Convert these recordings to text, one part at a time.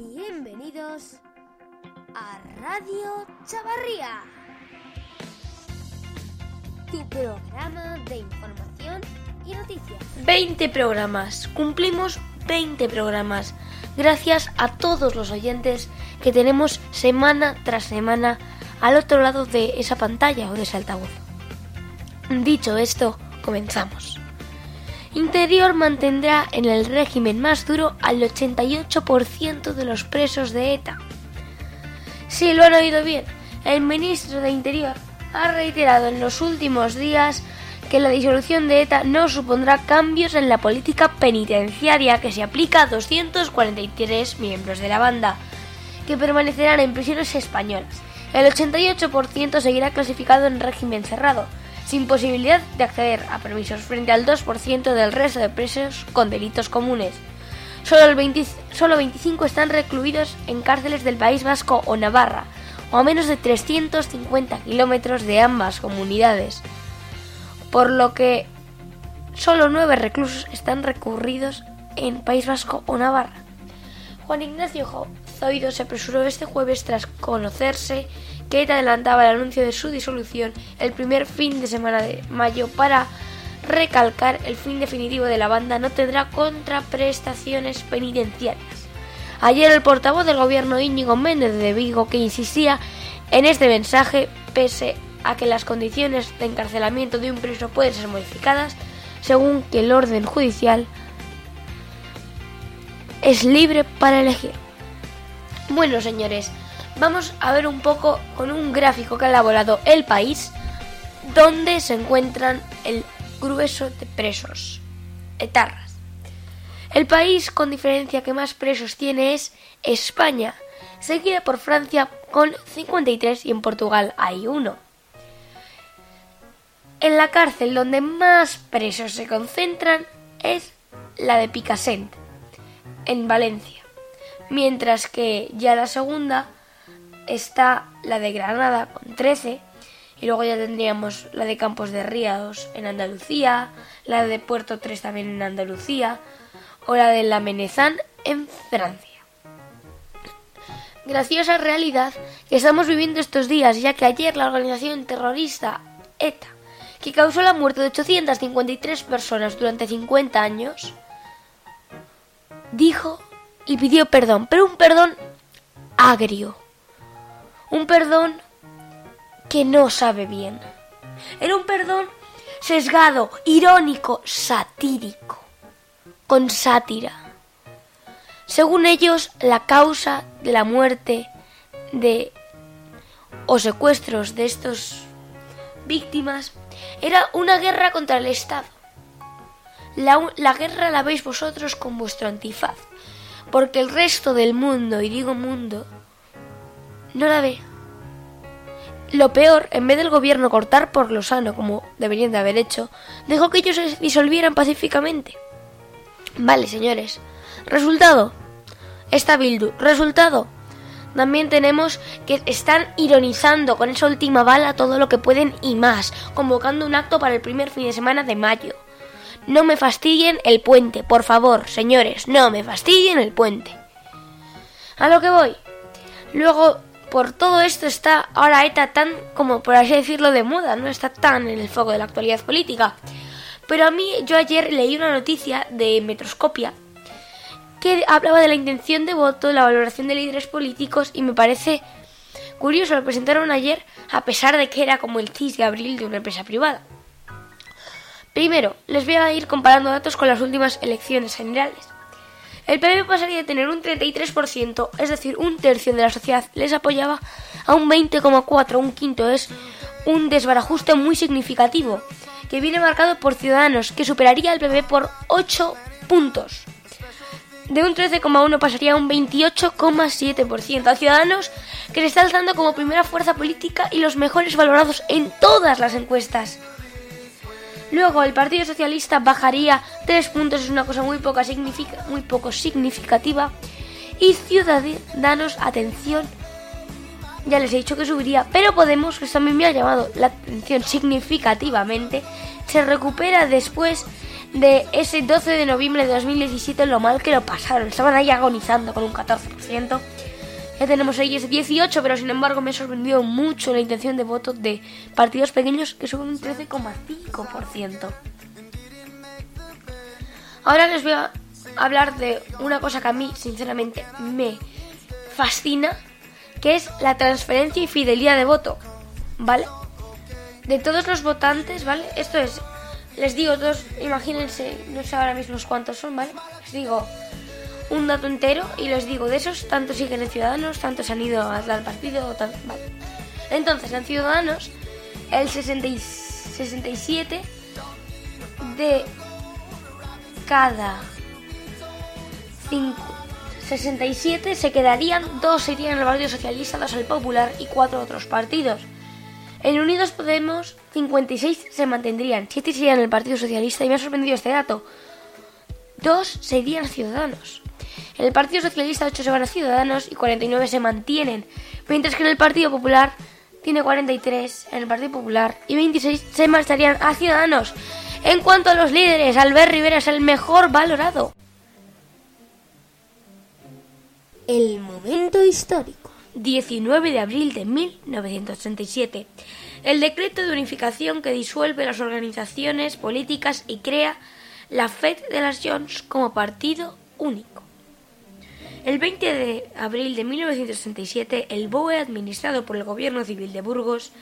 Bienvenidos a Radio Chavarría, tu programa de información y noticias. 20 programas, cumplimos 20 programas, gracias a todos los oyentes que tenemos semana tras semana al otro lado de esa pantalla o de ese altavoz. Dicho esto, comenzamos. Interior mantendrá en el régimen más duro al 88% de los presos de ETA. Si lo han oído bien, el ministro de Interior ha reiterado en los últimos días que la disolución de ETA no supondrá cambios en la política penitenciaria que se aplica a 243 miembros de la banda, que permanecerán en prisiones españolas. El 88% seguirá clasificado en régimen cerrado, sin posibilidad de acceder a permisos frente al 2% del resto de presos con delitos comunes. Solo, el solo 25 están recluidos en cárceles del País Vasco o Navarra, o a menos de 350 kilómetros de ambas comunidades, por lo que solo 9 reclusos están recurridos en País Vasco o Navarra. Juan Ignacio Zoido se apresuró este jueves tras conocerse que adelantaba el anuncio de su disolución el primer fin de semana de mayo para recalcar el fin definitivo de la banda no tendrá contraprestaciones penitenciarias. Ayer el portavoz del gobierno Íñigo Méndez de Vigo que insistía en este mensaje pese a que las condiciones de encarcelamiento de un preso pueden ser modificadas según que el orden judicial es libre para elegir. Bueno, señores, vamos a ver un poco con un gráfico que ha elaborado El País, donde se encuentran el grueso de presos, etarras. El país con diferencia que más presos tiene es España, seguida por Francia con 53 y en Portugal hay uno. En la cárcel donde más presos se concentran es la de Picassent, en Valencia, mientras que ya la segunda está la de Granada con 13 y luego ya tendríamos la de Campos de Ríos en Andalucía, la de Puerto 3 también en Andalucía o la de La Menezán en Francia. Graciosa realidad que estamos viviendo estos días, ya que ayer la organización terrorista ETA, que causó la muerte de 853 personas durante 50 años, dijo y pidió perdón, pero un perdón agrio un perdón que no sabe bien. Era un perdón sesgado, irónico, satírico, con sátira. Según ellos, la causa de la muerte de o secuestros de estos víctimas era una guerra contra el Estado. La, la, guerra la veis vosotros con vuestro antifaz, porque el resto del mundo, y digo mundo, no la ve. Lo peor, en vez del gobierno cortar por lo sano, como deberían de haber hecho, dejó que ellos se disolvieran pacíficamente. Vale, señores. Resultado. Esta Bildu. Resultado. También tenemos que están ironizando con esa última bala todo lo que pueden y más, convocando un acto para el primer fin de semana de mayo. No me fastidien el puente, por favor, señores, no me fastidien el puente. A lo que voy. Luego por todo esto está ahora ETA tan, como por así decirlo, de moda, no está tan en el foco de la actualidad política. Pero a mí, yo ayer leí una noticia de Metroscopia que hablaba de la intención de voto, la valoración de líderes políticos y me parece curioso, lo presentaron ayer a pesar de que era como el CIS de abril de una empresa privada. Primero, les voy a ir comparando datos con las últimas elecciones generales. El PP pasaría de tener un 33%, es decir, un tercio de la sociedad les apoyaba, a un 20,4%, un quinto. Es un desbarajuste muy significativo, que viene marcado por Ciudadanos, que superaría al PP por 8 puntos. De un 13,1 pasaría a un 28,7%. A Ciudadanos, que se está alzando como primera fuerza política y los mejores valorados en todas las encuestas. Luego el Partido Socialista bajaría tres puntos, es una cosa muy, poca muy poco significativa. Y Ciudadanos, atención, ya les he dicho que subiría, pero Podemos, que también me ha llamado la atención significativamente, se recupera después de ese 12 de noviembre de 2017 lo mal que lo pasaron. Estaban ahí agonizando con un 14%. Ya tenemos ahí ese 18, pero sin embargo me ha sorprendido mucho la intención de voto de partidos pequeños que son un 13,5%. Ahora les voy a hablar de una cosa que a mí sinceramente me fascina, que es la transferencia y fidelidad de voto, ¿vale? De todos los votantes, ¿vale? Esto es, les digo dos, imagínense, no sé ahora mismo cuántos son, ¿vale? Les digo un dato entero y les digo, de esos, tantos siguen en Ciudadanos, tantos han ido partido, tal, ¿vale? Entonces, en Ciudadanos, el 67 de cada 67 se quedarían, dos irían al Partido Socialista, dos al Popular y cuatro otros partidos. En Unidos Podemos, 56 se mantendrían, 7 serían el Partido Socialista y me ha sorprendido este dato. Dos serían Ciudadanos. En el Partido Socialista 8 se van a Ciudadanos y 49 se mantienen, mientras que en el Partido Popular tiene 43 en el Partido Popular y 26 se marcharían a Ciudadanos. En cuanto a los líderes, Albert Rivera es el mejor valorado. El momento histórico. 19 de abril de 1987. El decreto de unificación que disuelve las organizaciones políticas y crea la FED de las Jones como partido único. El 20 de abril de 1967, el BOE, administrado por el Gobierno Civil de Burgos,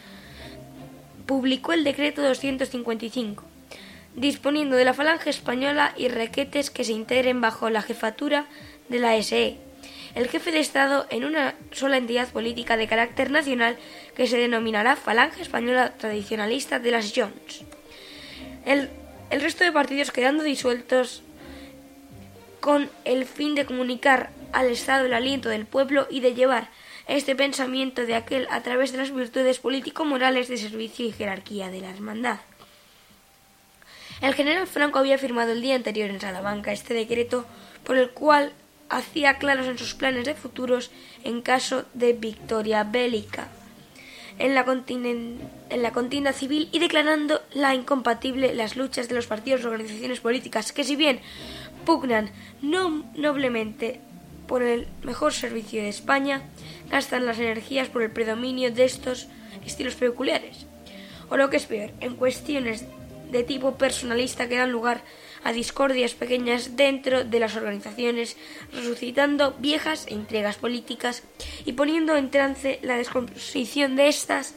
publicó el decreto 255, disponiendo de la Falange Española y requetes que se integren bajo la jefatura de la SE, el jefe de Estado en una sola entidad política de carácter nacional que se denominará Falange Española Tradicionalista de las Jones. El, el resto de partidos quedando disueltos con el fin de comunicar al Estado el aliento del pueblo y de llevar este pensamiento de aquel a través de las virtudes político-morales de servicio y jerarquía de la hermandad. El general Franco había firmado el día anterior en Salamanca este decreto por el cual hacía claros en sus planes de futuros en caso de victoria bélica en la, en la contienda civil y declarando la incompatible las luchas de los partidos y organizaciones políticas que si bien pugnan no noblemente por el mejor servicio de España, gastan las energías por el predominio de estos estilos peculiares. O lo que es peor, en cuestiones de tipo personalista que dan lugar a discordias pequeñas dentro de las organizaciones, resucitando viejas intrigas políticas y poniendo en trance la descomposición de estas,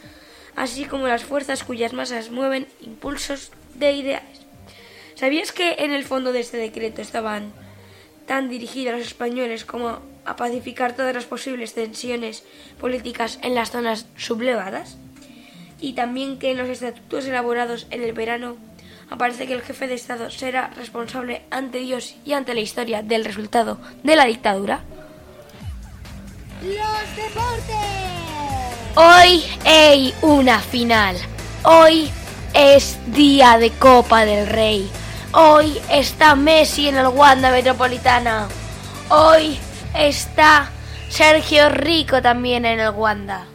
así como las fuerzas cuyas masas mueven impulsos de ideales. ¿Sabías que en el fondo de este decreto estaban tan dirigidos a los españoles como a pacificar todas las posibles tensiones políticas en las zonas sublevadas? Y también que en los estatutos elaborados en el verano aparece que el jefe de Estado será responsable ante Dios y ante la historia del resultado de la dictadura? ¡Los deportes! Hoy hay una final. Hoy es día de Copa del Rey. Hoy está Messi en el Wanda Metropolitana. Hoy está Sergio Rico también en el Wanda.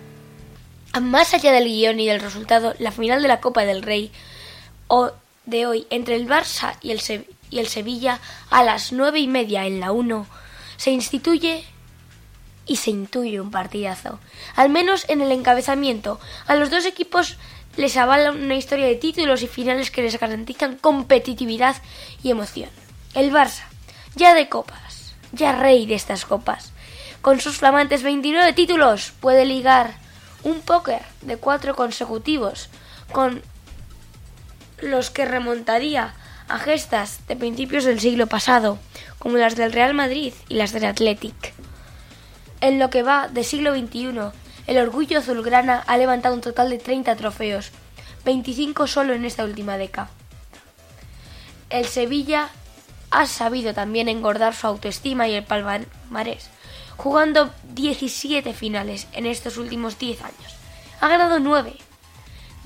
Más allá del guion y del resultado, la final de la Copa del Rey de hoy entre el Barça y el, y el Sevilla a las nueve y media en la 1 se instituye y se intuye un partidazo. Al menos en el encabezamiento. A los dos equipos les avala una historia de títulos y finales que les garantizan competitividad y emoción. El Barça, ya de copas, ya rey de estas copas, con sus flamantes 29 títulos, puede ligar un póker de cuatro consecutivos con los que remontaría a gestas de principios del siglo pasado, como las del Real Madrid y las del Athletic. En lo que va de siglo XXI, el orgullo azulgrana ha levantado un total de 30 trofeos, 25 solo en esta última década. El Sevilla ha sabido también engordar su autoestima y el palmarés, jugando 17 finales en estos últimos 10 años. Ha ganado 9,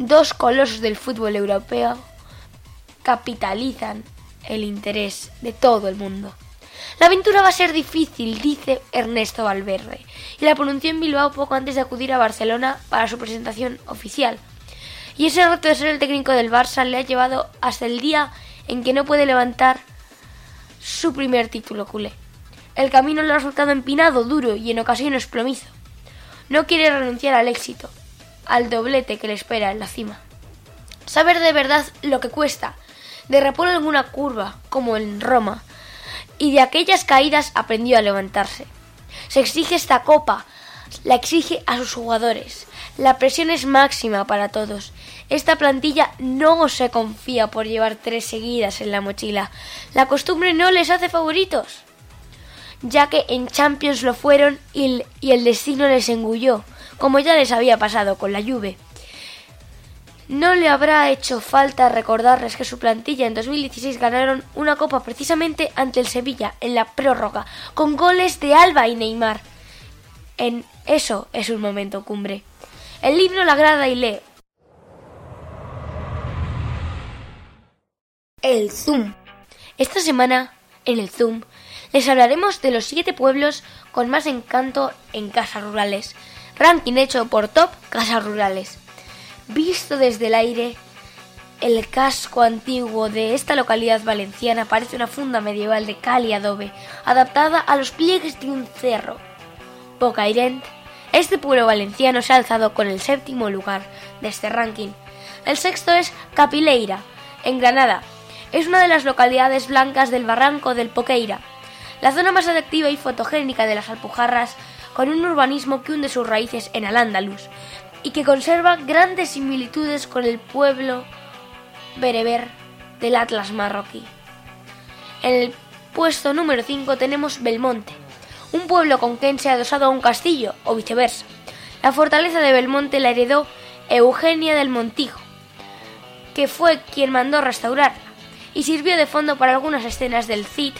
dos colosos del fútbol europeo capitalizan el interés de todo el mundo. La aventura va a ser difícil, dice Ernesto Valverde, y la pronunció en Bilbao poco antes de acudir a Barcelona para su presentación oficial. Y ese reto de ser el técnico del Barça le ha llevado hasta el día en que no puede levantar su primer título culé. El camino le ha resultado empinado, duro y en ocasiones plomizo. No quiere renunciar al éxito, al doblete que le espera en la cima. Saber de verdad lo que cuesta, derrapó alguna curva, como en Roma, y de aquellas caídas aprendió a levantarse. Se exige esta copa, la exige a sus jugadores. La presión es máxima para todos. Esta plantilla no se confía por llevar tres seguidas en la mochila. La costumbre no les hace favoritos, ya que en Champions lo fueron y el destino les engulló, como ya les había pasado con la Juve. No le habrá hecho falta recordarles que su plantilla en 2016 ganaron una copa precisamente ante el Sevilla en la prórroga, con goles de Alba y Neymar. En eso es un momento cumbre. El libro la grada y lee. El Zoom. Esta semana, en el Zoom, les hablaremos de los siete pueblos con más encanto en casas rurales. Ranking hecho por Top Casas Rurales. Visto desde el aire, el casco antiguo de esta localidad valenciana parece una funda medieval de cal y adobe, adaptada a los pliegues de un cerro. Bocairent, este pueblo valenciano se ha alzado con el séptimo lugar de este ranking. El sexto es Capileira, en Granada. Es una de las localidades blancas del barranco del Poqueira, la zona más atractiva y fotogénica de las Alpujarras, con un urbanismo que hunde sus raíces en Al-Ándalus, y que conserva grandes similitudes con el pueblo bereber del Atlas marroquí. En el puesto número 5 tenemos Belmonte, un pueblo conquense adosado a un castillo, o viceversa. La fortaleza de Belmonte la heredó Eugenia del Montijo, que fue quien mandó restaurarla, y sirvió de fondo para algunas escenas del Cid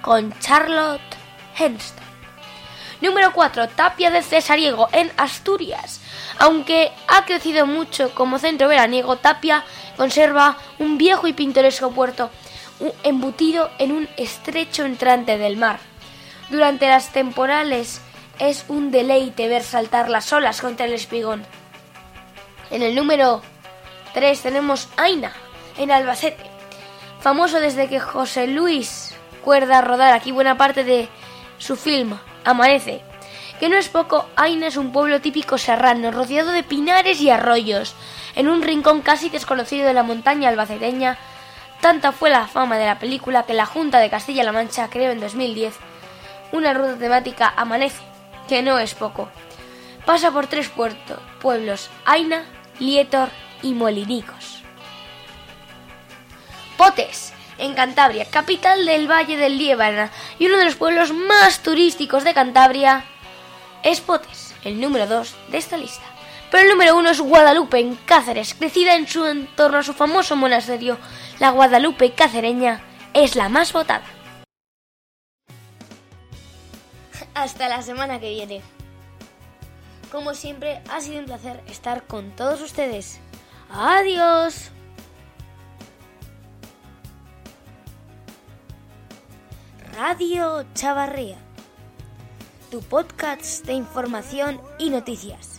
con Charlotte Henston. Número 4. Tapia de Cesariego en Asturias. Aunque ha crecido mucho como centro veraniego, Tapia conserva un viejo y pintoresco puerto embutido en un estrecho entrante del mar. Durante las temporales es un deleite ver saltar las olas contra el espigón. En el número 3 tenemos Aina, en Albacete, famoso desde que José Luis Cuerda a rodar aquí buena parte de su film, Amanece, que no es poco, Aina es un pueblo típico serrano, rodeado de pinares y arroyos, en un rincón casi desconocido de la montaña albaceteña. Tanta fue la fama de la película que la Junta de Castilla-La Mancha creó en 2010 una ruta temática Amanece, que no es poco. Pasa por tres puertos, pueblos, Aina, Lietor y Molinicos. Potes, en Cantabria, capital del Valle del Liébana y uno de los pueblos más turísticos de Cantabria, es Potes, el número 2 de esta lista. Pero el número 1 es Guadalupe, en Cáceres, crecida en su entorno a su famoso monasterio. La Guadalupe cacereña es la más votada. Hasta la semana que viene. Como siempre, ha sido un placer estar con todos ustedes. Adiós. Radio Chavarría, tu podcast de información y noticias.